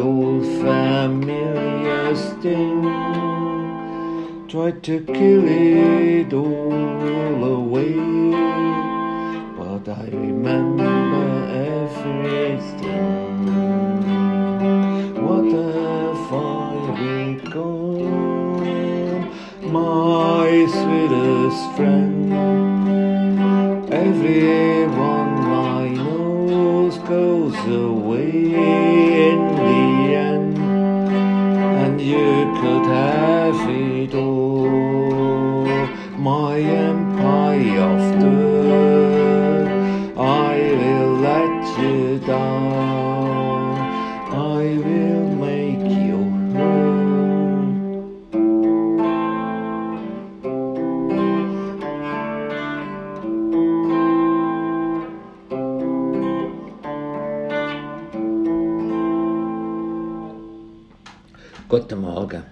old familiar sting. Try to kill it all away, but I remember everything. What have I become? My sweetest friend. Could have it all. My empire of dirt, I will let you down. Guten Morgen.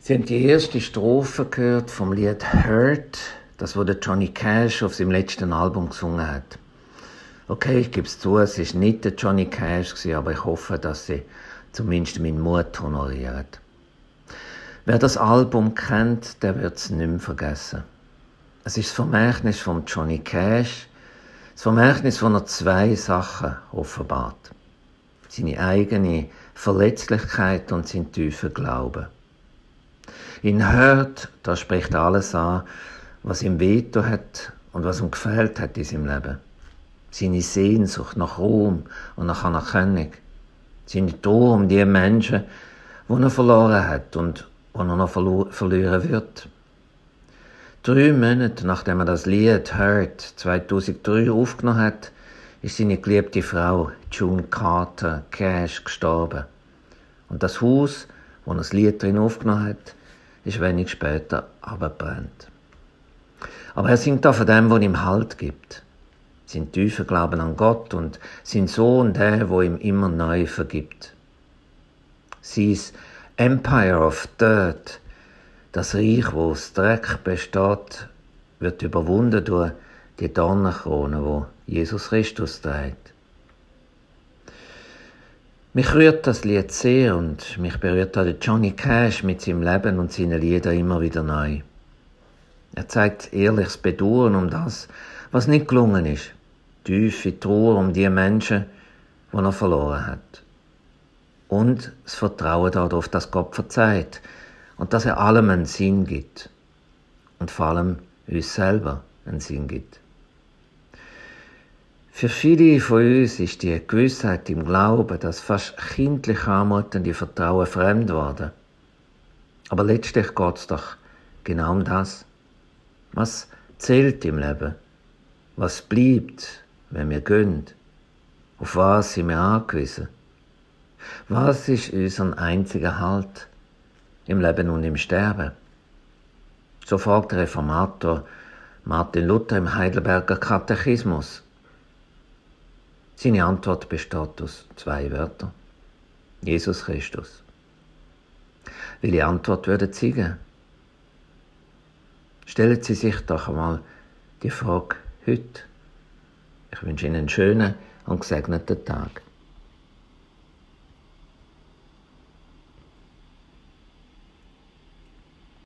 Sie haben die erste Strophe gehört vom Lied Hurt, das wurde Johnny Cash auf seinem letzten Album gesungen hat. Okay, ich gebe es zu, es ist nicht der Johnny Cash, aber ich hoffe, dass sie zumindest meinen Mut honorieren. Wer das Album kennt, der wird es nicht mehr vergessen. Es ist das Vermächtnis von Johnny Cash, das Vermächtnis, wo er zwei Sachen offenbart. Seine eigene Verletzlichkeit und sein tiefer Glauben. In Hört, da spricht alles an, was ihm veto hat und was ihm gefällt hat in seinem Leben. Seine Sehnsucht nach Ruhm und nach Anerkennung. Seine Trauer um die Menschen, die er verloren hat und die er noch verlieren wird. Drei Monate nachdem er das Lied Hurt 2003 aufgenommen hat, ist seine geliebte Frau June Carter Cash gestorben. Und das Haus, wo er das Lied drin aufgenommen hat, ist wenig später abgebrannt. Aber er singt auch von dem, was ihm Halt gibt. Sein tiefer Glauben an Gott und sein Sohn, der, wo ihm immer neu vergibt. Sein Empire of Dirt, das Reich, wo aus Dreck besteht, wird überwunden durch die Dornenkrone, wo Jesus Christus trägt. Mich rührt das Lied sehr und mich berührt auch der Johnny Cash mit seinem Leben und seinen Liedern immer wieder neu. Er zeigt ehrliches Bedauern um das, was nicht gelungen ist, tiefe Trauer um die Menschen, die er verloren hat. Und das Vertrauen darauf, dass Gott verzeiht und dass er allem einen Sinn gibt und vor allem uns selber einen Sinn gibt. Für viele von uns ist die Gewissheit im Glauben, das fast kindlich anmutende Vertrauen fremd worden. Aber letztlich geht es doch genau um das. Was zählt im Leben? Was bleibt, wenn wir gehen? Auf was sind wir angewiesen? Was ist unser einziger Halt im Leben und im Sterben? So fragt der Reformator Martin Luther im Heidelberger Katechismus. Seine Antwort besteht aus zwei Wörtern. Jesus Christus. Welche Antwort würden Sie? Stellen Sie sich doch einmal die Frage heute. Ich wünsche Ihnen einen schönen und gesegneten Tag.